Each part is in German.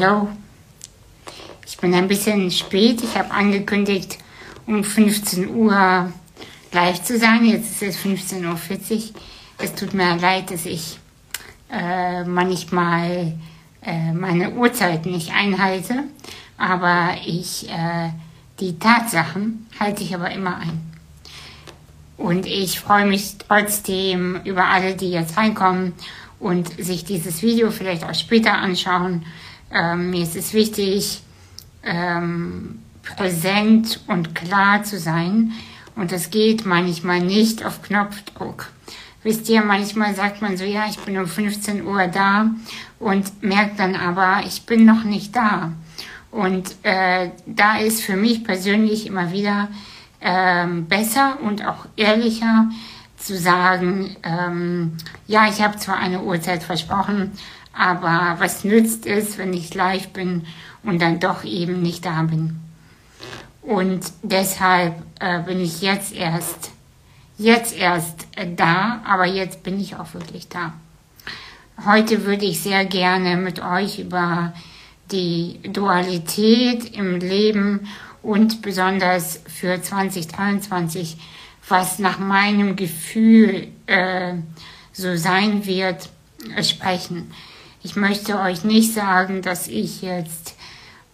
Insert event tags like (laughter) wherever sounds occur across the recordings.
Hallo, ich bin ein bisschen spät. Ich habe angekündigt, um 15 Uhr live zu sein. Jetzt ist es 15.40 Uhr. Es tut mir leid, dass ich äh, manchmal äh, meine Uhrzeit nicht einhalte, aber ich äh, die Tatsachen halte ich aber immer ein. Und ich freue mich trotzdem über alle, die jetzt reinkommen und sich dieses Video vielleicht auch später anschauen. Ähm, mir ist es wichtig, ähm, präsent und klar zu sein. Und das geht manchmal nicht auf Knopfdruck. Wisst ihr, manchmal sagt man so, ja, ich bin um 15 Uhr da und merkt dann aber, ich bin noch nicht da. Und äh, da ist für mich persönlich immer wieder ähm, besser und auch ehrlicher zu sagen, ähm, ja, ich habe zwar eine Uhrzeit versprochen, aber was nützt es, wenn ich live bin und dann doch eben nicht da bin? Und deshalb äh, bin ich jetzt erst, jetzt erst äh, da, aber jetzt bin ich auch wirklich da. Heute würde ich sehr gerne mit euch über die Dualität im Leben und besonders für 2023, was nach meinem Gefühl äh, so sein wird, sprechen. Ich möchte euch nicht sagen, dass ich jetzt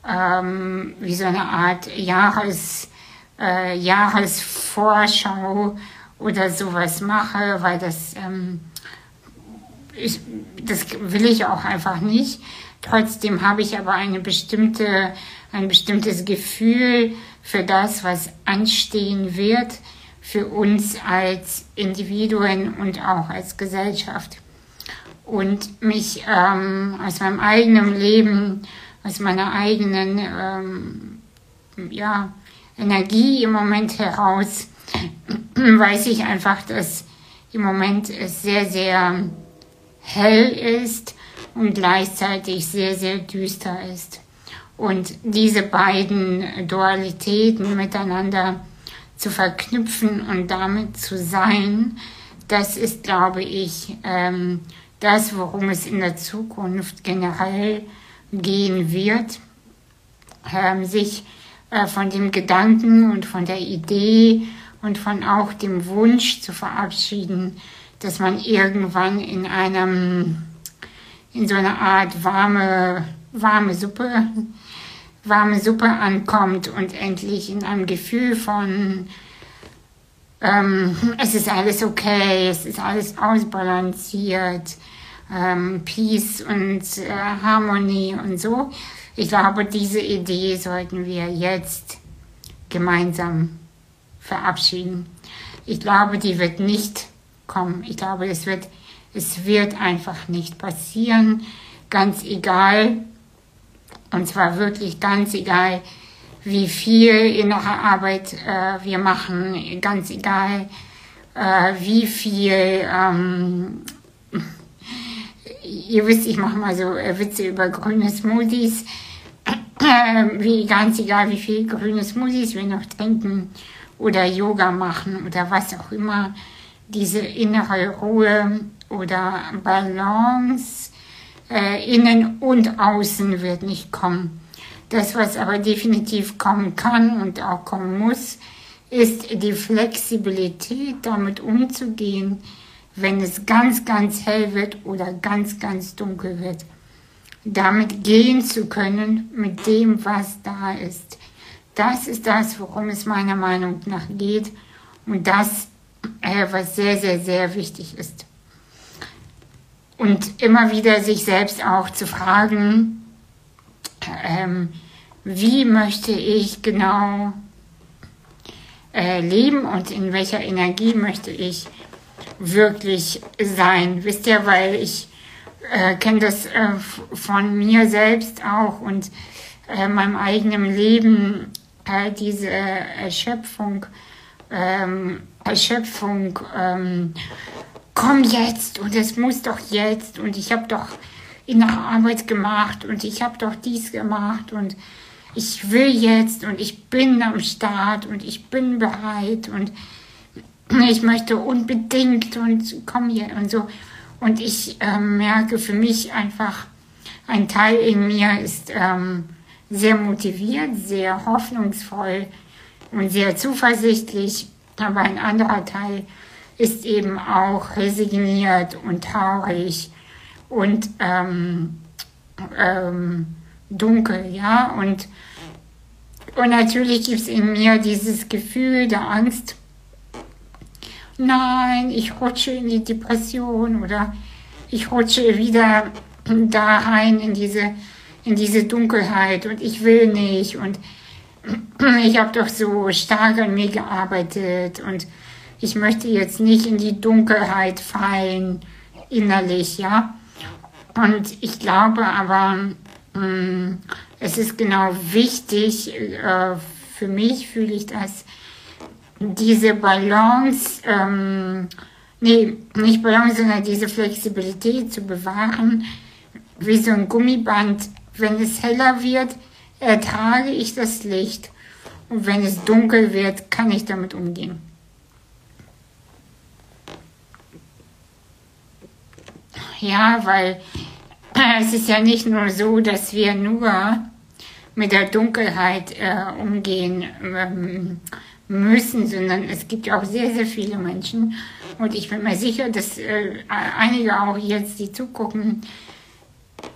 ähm, wie so eine Art Jahres, äh, Jahresvorschau oder sowas mache, weil das, ähm, ich, das will ich auch einfach nicht. Trotzdem habe ich aber eine bestimmte, ein bestimmtes Gefühl für das, was anstehen wird für uns als Individuen und auch als Gesellschaft. Und mich ähm, aus meinem eigenen Leben, aus meiner eigenen ähm, ja, Energie im Moment heraus, (clears throat) weiß ich einfach, dass im Moment es sehr, sehr hell ist und gleichzeitig sehr, sehr düster ist. Und diese beiden Dualitäten miteinander zu verknüpfen und damit zu sein, das ist, glaube ich, ähm, das, worum es in der Zukunft generell gehen wird, ähm, sich äh, von dem Gedanken und von der Idee und von auch dem Wunsch zu verabschieden, dass man irgendwann in einem, in so einer Art warme, warme Suppe, warme Suppe ankommt und endlich in einem Gefühl von, ähm, es ist alles okay, es ist alles ausbalanciert, ähm, Peace und äh, Harmonie und so. Ich glaube, diese Idee sollten wir jetzt gemeinsam verabschieden. Ich glaube, die wird nicht kommen. Ich glaube, es wird, es wird einfach nicht passieren. Ganz egal. Und zwar wirklich ganz egal, wie viel innere Arbeit äh, wir machen. Ganz egal, äh, wie viel ähm, ihr wisst, ich mache mal so äh, Witze über grüne Smoothies. wie ganz egal, wie viel grüne Smoothies wir noch trinken oder Yoga machen oder was auch immer. Diese innere Ruhe oder Balance äh, innen und außen wird nicht kommen. Das, was aber definitiv kommen kann und auch kommen muss, ist die Flexibilität, damit umzugehen, wenn es ganz, ganz hell wird oder ganz, ganz dunkel wird. Damit gehen zu können mit dem, was da ist. Das ist das, worum es meiner Meinung nach geht und das, äh, was sehr, sehr, sehr wichtig ist. Und immer wieder sich selbst auch zu fragen, ähm, wie möchte ich genau äh, leben und in welcher Energie möchte ich wirklich sein. Wisst ihr, weil ich äh, kenne das äh, von mir selbst auch und äh, meinem eigenen Leben, äh, diese Erschöpfung, ähm, Erschöpfung, ähm, komm jetzt und es muss doch jetzt und ich habe doch innere Arbeit gemacht und ich habe doch dies gemacht und ich will jetzt und ich bin am Start und ich bin bereit und ich möchte unbedingt und komm hier und so. Und ich äh, merke für mich einfach, ein Teil in mir ist ähm, sehr motiviert, sehr hoffnungsvoll und sehr zuversichtlich, aber ein anderer Teil ist eben auch resigniert und traurig und ähm, ähm, dunkel, ja. Und, und natürlich gibt es in mir dieses Gefühl der Angst, nein, ich rutsche in die Depression oder ich rutsche wieder da rein in diese, in diese Dunkelheit und ich will nicht und (clears throat) ich habe doch so stark an mir gearbeitet und ich möchte jetzt nicht in die Dunkelheit fallen, innerlich, ja. Und ich glaube aber, mm, es ist genau wichtig, äh, für mich fühle ich das, diese Balance, ähm, nee, nicht Balance, sondern diese Flexibilität zu bewahren, wie so ein Gummiband. Wenn es heller wird, ertrage ich das Licht. Und wenn es dunkel wird, kann ich damit umgehen. Ja, weil es ist ja nicht nur so, dass wir nur mit der Dunkelheit äh, umgehen ähm, müssen, sondern es gibt ja auch sehr, sehr viele Menschen. Und ich bin mir sicher, dass äh, einige auch jetzt, die zugucken,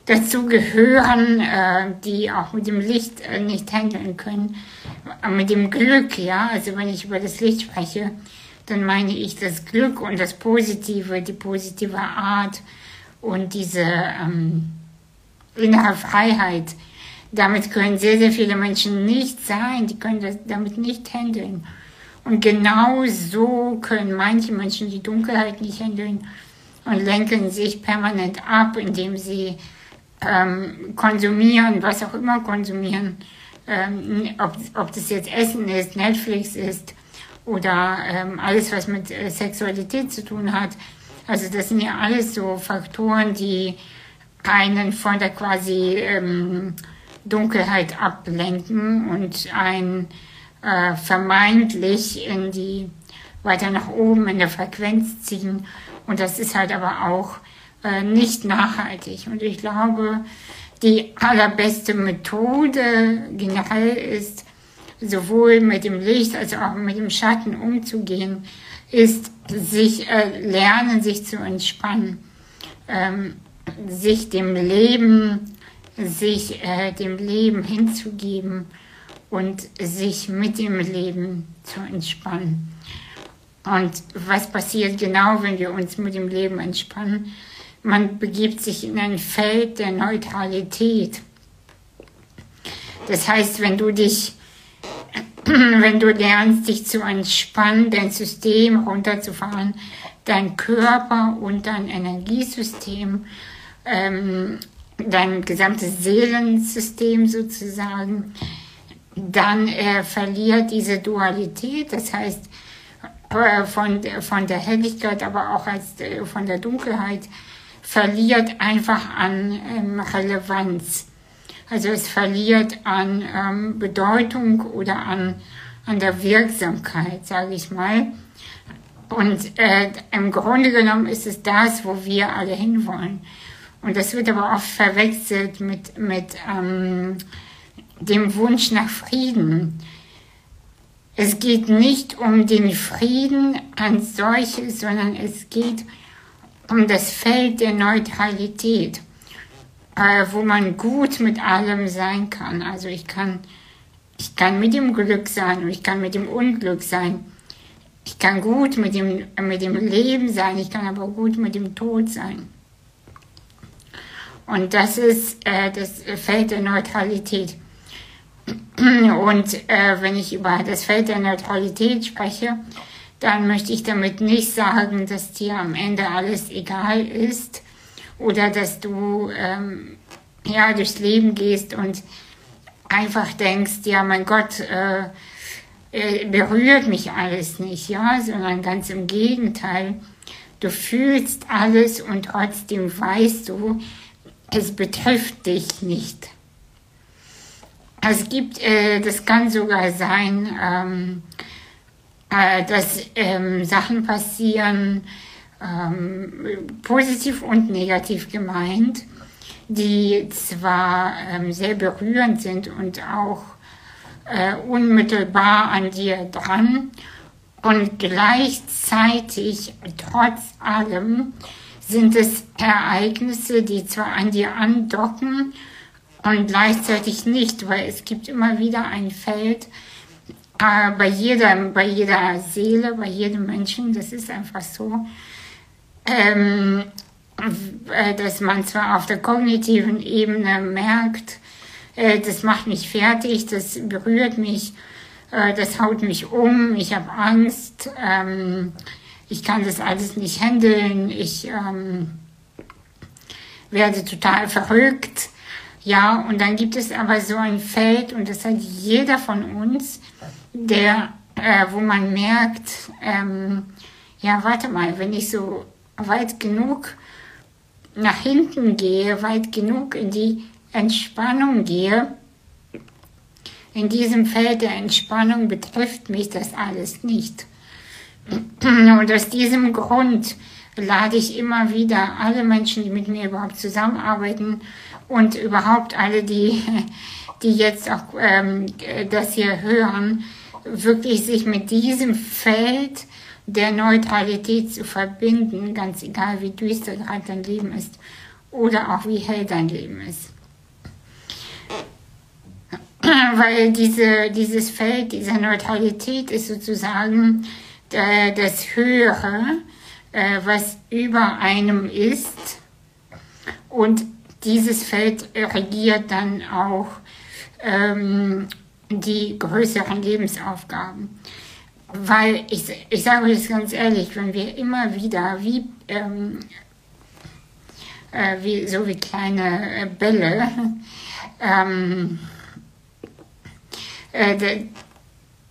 dazu gehören, äh, die auch mit dem Licht äh, nicht handeln können. Mit dem Glück, ja, also wenn ich über das Licht spreche, dann meine ich das Glück und das Positive, die positive Art und diese ähm, innere Freiheit. Damit können sehr, sehr viele Menschen nicht sein, die können das damit nicht handeln. Und genau so können manche Menschen die Dunkelheit nicht handeln und lenken sich permanent ab, indem sie ähm, konsumieren, was auch immer konsumieren, ähm, ob, ob das jetzt Essen ist, Netflix ist oder ähm, alles, was mit äh, Sexualität zu tun hat. Also das sind ja alles so Faktoren, die einen von der quasi ähm, Dunkelheit ablenken und ein äh, vermeintlich in die weiter nach oben in der Frequenz ziehen. Und das ist halt aber auch äh, nicht nachhaltig. Und ich glaube, die allerbeste Methode generell ist, sowohl mit dem Licht als auch mit dem Schatten umzugehen, ist sich äh, lernen, sich zu entspannen, ähm, sich dem Leben, sich äh, dem Leben hinzugeben und sich mit dem Leben zu entspannen. Und was passiert genau, wenn wir uns mit dem Leben entspannen? man begibt sich in ein Feld der Neutralität. Das heißt, wenn du dich, (clears throat) wenn du lernst, dich zu entspannen, dein System runterzufahren, dein Körper und dein Energiesystem, ähm, dein gesamtes Seelensystem sozusagen, dann äh, verliert diese Dualität, das heißt äh, von, von der Helligkeit, aber auch als, äh, von der Dunkelheit, verliert einfach an ähm, Relevanz. Also es verliert an ähm, Bedeutung oder an, an der Wirksamkeit, sage ich mal. Und äh, im Grunde genommen ist es das, wo wir alle hinwollen. Und das wird aber oft verwechselt mit, mit ähm, dem Wunsch nach Frieden. Es geht nicht um den Frieden als solches, sondern es geht um um das Feld der Neutralität, äh, wo man gut mit allem sein kann. Also ich kann, ich kann mit dem Glück sein und ich kann mit dem Unglück sein. Ich kann gut mit dem, mit dem Leben sein, ich kann aber gut mit dem Tod sein. Und das ist äh, das Feld der Neutralität. Und äh, wenn ich über das Feld der Neutralität spreche, dann möchte ich damit nicht sagen, dass dir am Ende alles egal ist oder dass du ähm, ja durchs Leben gehst und einfach denkst, ja mein Gott, äh, äh, berührt mich alles nicht, ja, sondern ganz im Gegenteil. Du fühlst alles und trotzdem weißt du, es betrifft dich nicht. es gibt, äh, das kann sogar sein, ähm, äh, dass ähm, Sachen passieren, ähm, positiv und negativ gemeint, die zwar ähm, sehr berührend sind und auch äh, unmittelbar an dir dran und gleichzeitig trotz allem sind es Ereignisse, die zwar an dir andocken und gleichzeitig nicht, weil es gibt immer wieder ein Feld äh, bei, jeder, bei jeder Seele, bei jedem Menschen, das ist einfach so, ähm, äh, dass man zwar auf der kognitiven Ebene merkt, äh, das macht mich fertig, das berührt mich, äh, das haut mich um, ich habe Angst, ähm, ich kann das alles nicht handeln, ich ähm, werde total verrückt. Ja, und dann gibt es aber so ein Feld, und das hat jeder von uns, der, äh, wo man merkt, ähm, ja, warte mal, wenn ich so weit genug nach hinten gehe, weit genug in die Entspannung gehe, in diesem Feld der Entspannung betrifft mich das alles nicht. (clears throat) Und aus diesem Grund lade ich immer wieder alle Menschen, die mit mir überhaupt zusammenarbeiten und überhaupt alle, die, (laughs) die jetzt auch ähm, das hier hören, wirklich sich mit diesem Feld der Neutralität zu verbinden, ganz egal wie düster gerade dein Leben ist oder auch wie hell dein Leben ist. (clears throat) Weil diese, dieses Feld dieser Neutralität ist sozusagen äh, das Höhere, äh, was über einem ist. Und dieses Feld regiert dann auch ähm, die größeren Lebensaufgaben. Weil ich, ich sage euch ganz ehrlich, wenn wir immer wieder wie, ähm, äh, wie so wie kleine äh, Bälle (laughs) ähm, äh,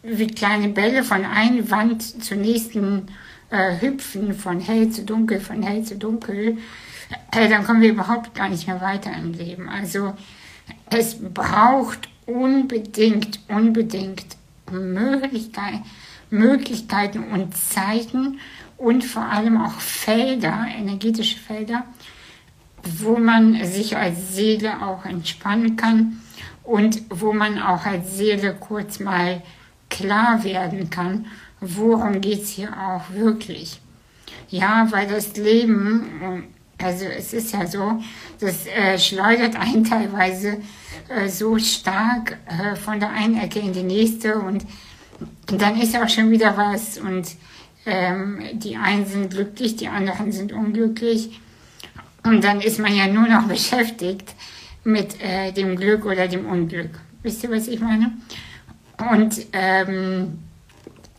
wie kleine Bälle von einer Wand zur nächsten äh, hüpfen, von hell zu dunkel, von hell zu dunkel, äh, dann kommen wir überhaupt gar nicht mehr weiter im Leben. Also es braucht unbedingt, unbedingt Möglichkeit, Möglichkeiten und Zeiten und vor allem auch Felder, energetische Felder, wo man sich als Seele auch entspannen kann und wo man auch als Seele kurz mal klar werden kann, worum geht es hier auch wirklich. Ja, weil das Leben, also es ist ja so, das äh, schleudert einen teilweise äh, so stark äh, von der einen Ecke in die nächste und, und dann ist auch schon wieder was und ähm, die einen sind glücklich, die anderen sind unglücklich und dann ist man ja nur noch (laughs) beschäftigt mit äh, dem Glück oder dem Unglück. Wisst ihr, was ich meine? Und ähm,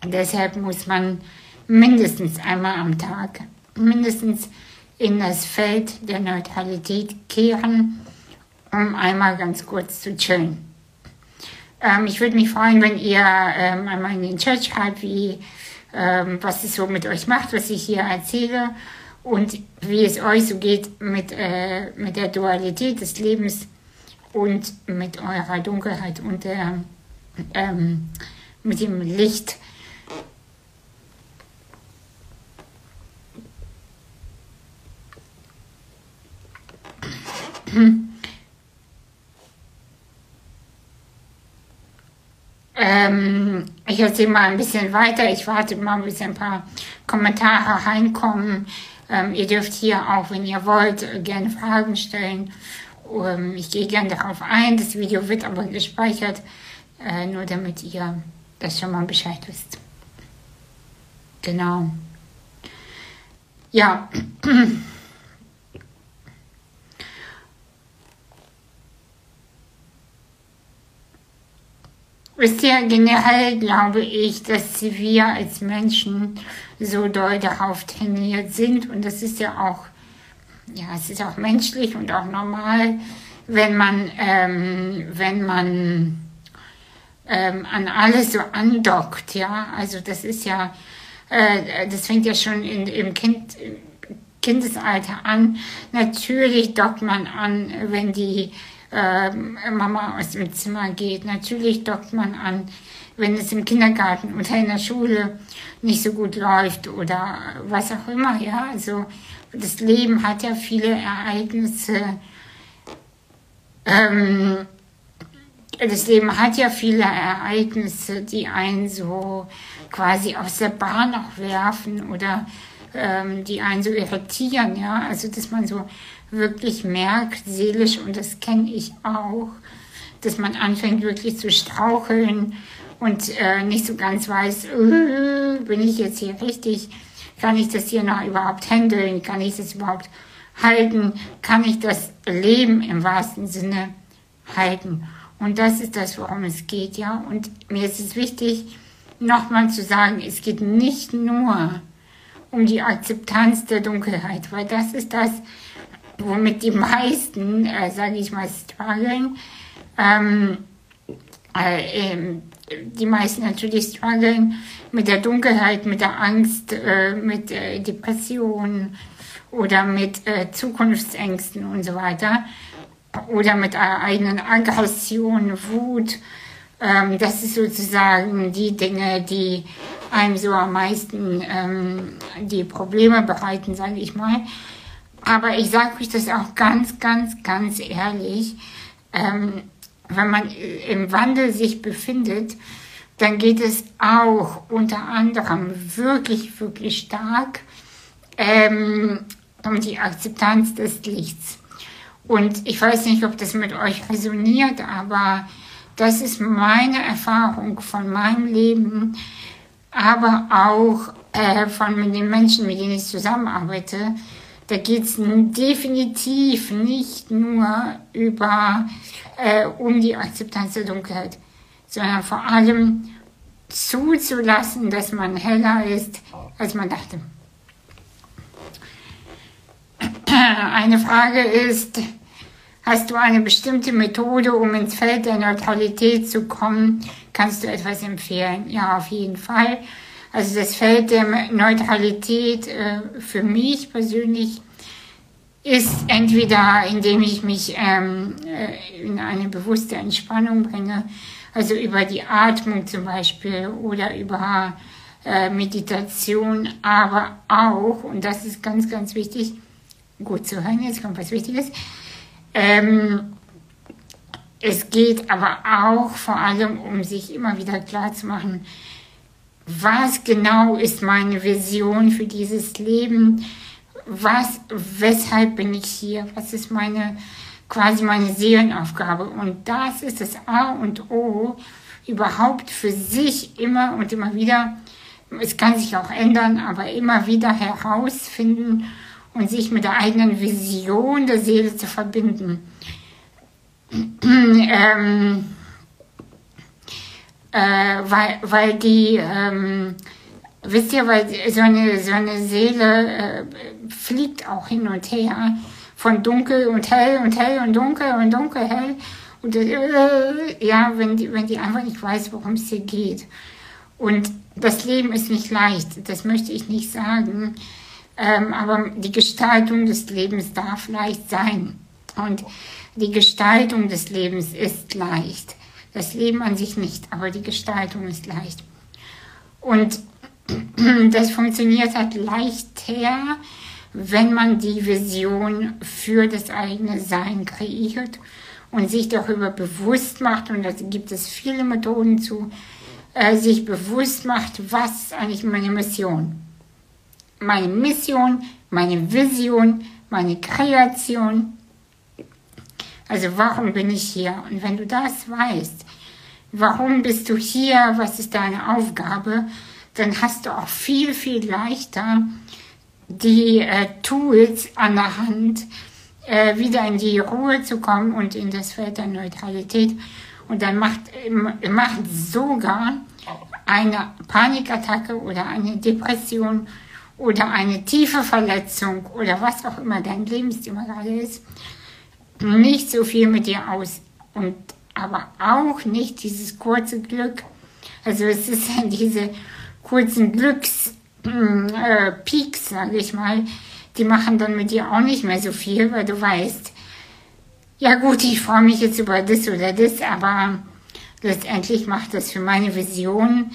deshalb muss man mindestens einmal am Tag, mindestens in das Feld der Neutralität kehren, um einmal ganz kurz zu chillen. Ähm, ich würde mich freuen, wenn ihr ähm, einmal in den Chat schreibt, wie, ähm, was es so mit euch macht, was ich hier erzähle und wie es euch so geht mit, äh, mit der Dualität des Lebens und mit eurer Dunkelheit und der ähm, mit dem Licht. Ähm, ich erzähle mal ein bisschen weiter. Ich warte mal, bis ein paar Kommentare reinkommen. Ähm, ihr dürft hier auch, wenn ihr wollt, gerne Fragen stellen. Ähm, ich gehe gerne darauf ein. Das Video wird aber gespeichert. Äh, nur damit ihr das schon mal Bescheid wisst. Genau. Ja. (clears throat) Wisst ihr, generell glaube ich, dass wir als Menschen so doll darauf trainiert sind und das ist ja auch, ja, es ist auch menschlich und auch normal, wenn man, ähm, wenn man ähm, an alles so andockt, ja. Also das ist ja, äh, das fängt ja schon in, im kind, Kindesalter an. Natürlich dockt man an, wenn die äh, Mama aus dem Zimmer geht. Natürlich dockt man an, wenn es im Kindergarten oder in der Schule nicht so gut läuft oder was auch immer. Ja, also das Leben hat ja viele Ereignisse. Ähm, das Leben hat ja viele Ereignisse, die einen so quasi aus der Bahn auch werfen oder ähm, die einen so irritieren, ja. Also dass man so wirklich merkt, seelisch, und das kenne ich auch, dass man anfängt wirklich zu straucheln und äh, nicht so ganz weiß, äh, bin ich jetzt hier richtig, kann ich das hier noch überhaupt handeln, kann ich das überhaupt halten, kann ich das Leben im wahrsten Sinne halten. Und das ist das, worum es geht, ja. Und mir ist es wichtig, nochmal zu sagen, es geht nicht nur um die Akzeptanz der Dunkelheit, weil das ist das, womit die meisten, äh, sage ich mal, strugglen. Ähm, äh, ähm, die meisten natürlich strugglen mit der Dunkelheit, mit der Angst, äh, mit äh, Depressionen oder mit äh, Zukunftsängsten und so weiter oder mit einer eigenen Aggression, Wut. Ähm, das ist sozusagen die Dinge, die einem so am meisten ähm, die Probleme bereiten, sage ich mal. Aber ich sage euch das auch ganz, ganz, ganz ehrlich. Ähm, wenn man im Wandel sich befindet, dann geht es auch unter anderem wirklich, wirklich stark ähm, um die Akzeptanz des Lichts. Und ich weiß nicht, ob das mit euch resoniert, aber das ist meine Erfahrung von meinem Leben, aber auch äh, von den Menschen, mit denen ich zusammenarbeite. Da geht es definitiv nicht nur über, äh, um die Akzeptanz der Dunkelheit, sondern vor allem zuzulassen, dass man heller ist, als man dachte. Eine Frage ist, hast du eine bestimmte Methode, um ins Feld der Neutralität zu kommen? Kannst du etwas empfehlen? Ja, auf jeden Fall. Also das Feld der Neutralität äh, für mich persönlich ist entweder, indem ich mich ähm, äh, in eine bewusste Entspannung bringe, also über die Atmung zum Beispiel oder über äh, Meditation, aber auch, und das ist ganz, ganz wichtig, gut zu hören, jetzt kommt was Wichtiges, ähm, es geht aber auch vor allem um sich immer wieder klar zu machen, was genau ist meine Vision für dieses Leben? Was, weshalb bin ich hier? Was ist meine, quasi meine Seelenaufgabe? Und das ist das A und O, überhaupt für sich immer und immer wieder, es kann sich auch ändern, aber immer wieder herausfinden und sich mit der eigenen Vision der Seele zu verbinden. (clears throat) ähm, äh, weil, weil die, ähm, wisst ihr, weil so eine, so eine Seele äh, fliegt auch hin und her von dunkel und hell und hell und dunkel und dunkel hell. Und äh, ja, wenn die, wenn die einfach nicht weiß, worum es hier geht. Und das Leben ist nicht leicht, das möchte ich nicht sagen. Ähm, aber die Gestaltung des Lebens darf leicht sein. Und die Gestaltung des Lebens ist leicht. Das Leben an sich nicht, aber die Gestaltung ist leicht. Und (clears throat) das funktioniert halt leichter, wenn man die Vision für das eigene Sein kreiert und sich darüber bewusst macht, und da gibt es viele Methoden zu, äh, sich bewusst macht, was ist eigentlich meine Mission. Meine Mission, meine Vision, meine Kreation. Also warum bin ich hier? Und wenn du das weißt, warum bist du hier, was ist deine Aufgabe, dann hast du auch viel, viel leichter die äh, Tools an der Hand, äh, wieder in die Ruhe zu kommen und in das Feld der Neutralität. Und dann macht, macht sogar eine Panikattacke oder eine Depression oder eine tiefe Verletzung oder was auch immer dein Lebensthema gerade ist, nicht so viel mit dir aus. Und aber auch nicht dieses kurze Glück. Also es ist ja diese kurzen Glücks äh, Peaks, sage ich mal, die machen dann mit dir auch nicht mehr so viel, weil du weißt, ja gut, ich freue mich jetzt über das oder das, aber letztendlich macht das für meine Vision,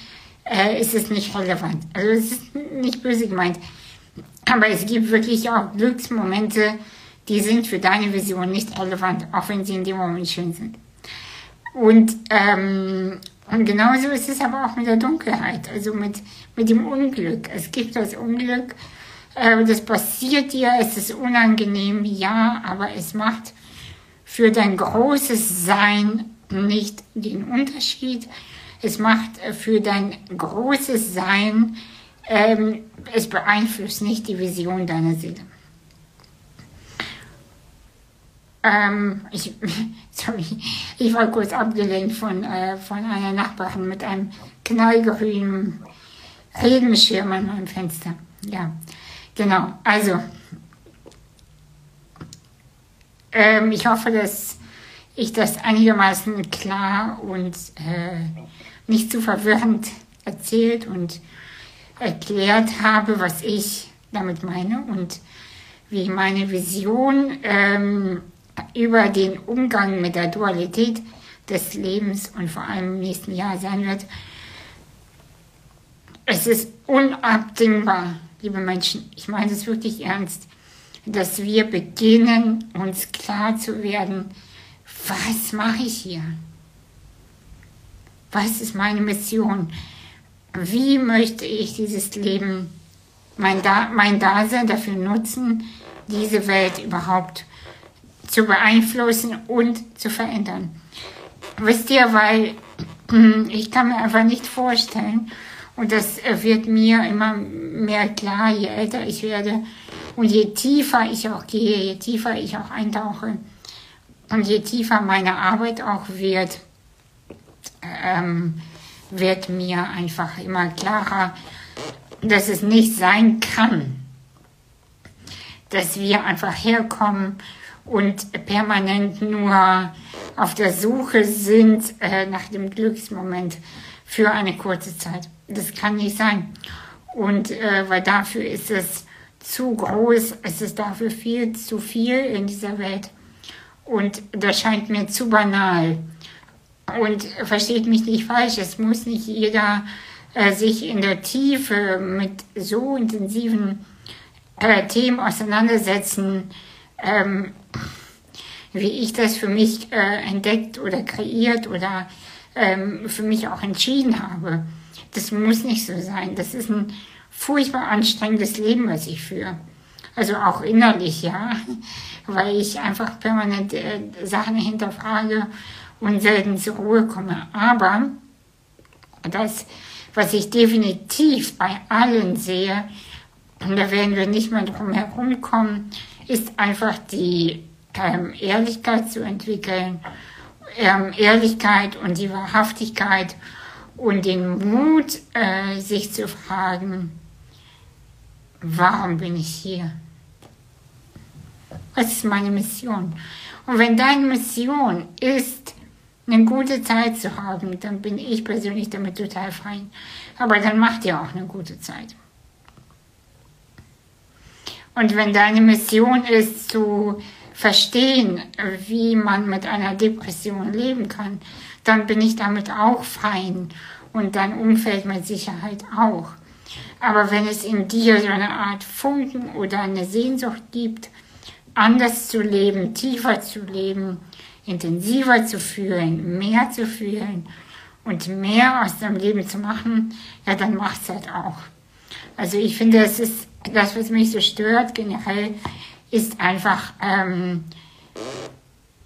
äh, ist es nicht relevant. Also es ist nicht böse gemeint. Aber es gibt wirklich auch Glücksmomente, die sind für deine Vision nicht relevant, auch wenn sie in dem Moment schön sind. Und, ähm, und genauso ist es aber auch mit der Dunkelheit, also mit, mit dem Unglück. Es gibt das Unglück, äh, das passiert dir, es ist unangenehm, ja, aber es macht für dein großes Sein nicht den Unterschied. Es macht für dein großes Sein, ähm, es beeinflusst nicht die Vision deiner Seele. Ähm, ich, (laughs) sorry, ich war kurz abgelenkt von, äh, von einer Nachbarin mit einem knallgrünen Regenschirm an meinem Fenster. Ja, genau. Also, ähm, ich hoffe, dass ich das einigermaßen klar und äh, nicht zu verwirrend erzählt und erklärt habe, was ich damit meine und wie meine Vision ähm, über den Umgang mit der Dualität des Lebens und vor allem im nächsten Jahr sein wird. Es ist unabdingbar, liebe Menschen, ich meine es wirklich ernst, dass wir beginnen, uns klar zu werden, was mache ich hier? Was ist meine Mission? Wie möchte ich dieses Leben, mein, da mein Dasein dafür nutzen, diese Welt überhaupt zu beeinflussen und zu verändern? Wisst ihr, weil ich kann mir einfach nicht vorstellen, und das wird mir immer mehr klar, je älter ich werde, und je tiefer ich auch gehe, je tiefer ich auch eintauche und je tiefer meine Arbeit auch wird, ähm, wird mir einfach immer klarer, dass es nicht sein kann, dass wir einfach herkommen und permanent nur auf der Suche sind äh, nach dem Glücksmoment für eine kurze Zeit. Das kann nicht sein. Und äh, weil dafür ist es zu groß, es ist dafür viel zu viel in dieser Welt. Und das scheint mir zu banal. Und versteht mich nicht falsch, es muss nicht jeder äh, sich in der Tiefe mit so intensiven äh, Themen auseinandersetzen, ähm, wie ich das für mich äh, entdeckt oder kreiert oder ähm, für mich auch entschieden habe. Das muss nicht so sein. Das ist ein furchtbar anstrengendes Leben, was ich führe. Also auch innerlich, ja, (laughs) weil ich einfach permanent äh, Sachen hinterfrage und selten zur Ruhe komme. Aber das, was ich definitiv bei allen sehe, und da werden wir nicht mehr drum herum kommen, ist einfach die ähm, Ehrlichkeit zu entwickeln, ähm, Ehrlichkeit und die Wahrhaftigkeit und den Mut, äh, sich zu fragen, warum bin ich hier? Was ist meine Mission? Und wenn deine Mission ist, eine gute Zeit zu haben, dann bin ich persönlich damit total fein. Aber dann mach dir auch eine gute Zeit. Und wenn deine Mission ist, zu verstehen, wie man mit einer Depression leben kann, dann bin ich damit auch fein und dein Umfeld mit Sicherheit auch. Aber wenn es in dir so eine Art Funken oder eine Sehnsucht gibt, anders zu leben, tiefer zu leben, intensiver zu fühlen, mehr zu fühlen und mehr aus deinem Leben zu machen, ja, dann mach's halt auch. Also ich finde, das ist das, was mich so stört generell, ist einfach, ähm,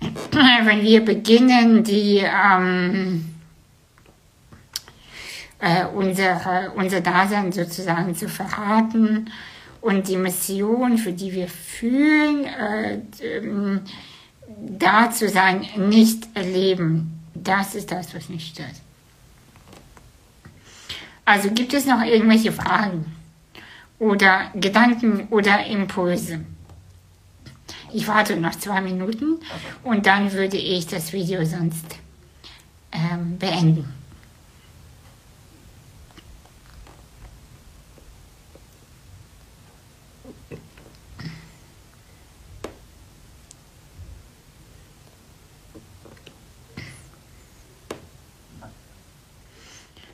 (clears throat) wenn wir beginnen, die ähm, äh, unser, unser Dasein sozusagen zu verraten und die Mission, für die wir fühlen, äh, ähm, da zu sein, nicht erleben. Das ist das, was mich stört. Also gibt es noch irgendwelche Fragen oder Gedanken oder Impulse? Ich warte noch zwei Minuten und dann würde ich das Video sonst ähm, beenden.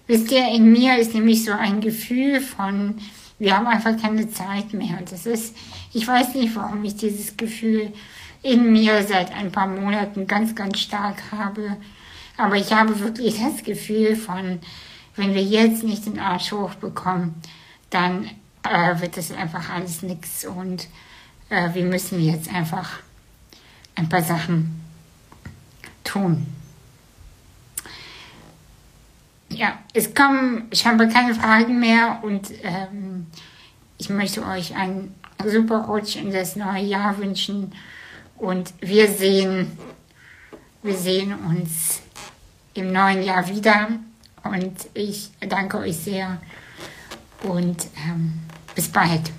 Wisst ihr, in mir ist nämlich so ein Gefühl von wir haben einfach keine Zeit mehr. Das ist, ich weiß nicht, warum ich dieses Gefühl in mir seit ein paar Monaten ganz, ganz stark habe. Aber ich habe wirklich das Gefühl von, wenn wir jetzt nicht den Arsch hochbekommen, dann äh, wird das einfach alles nichts und äh, wir müssen jetzt einfach ein paar Sachen tun. Ja, es kommen scheinbar keine Fragen mehr und ähm, ich möchte euch einen super Rutsch in das neue Jahr wünschen und wir sehen, wir sehen uns im neuen Jahr wieder und ich danke euch sehr und ähm, bis bald.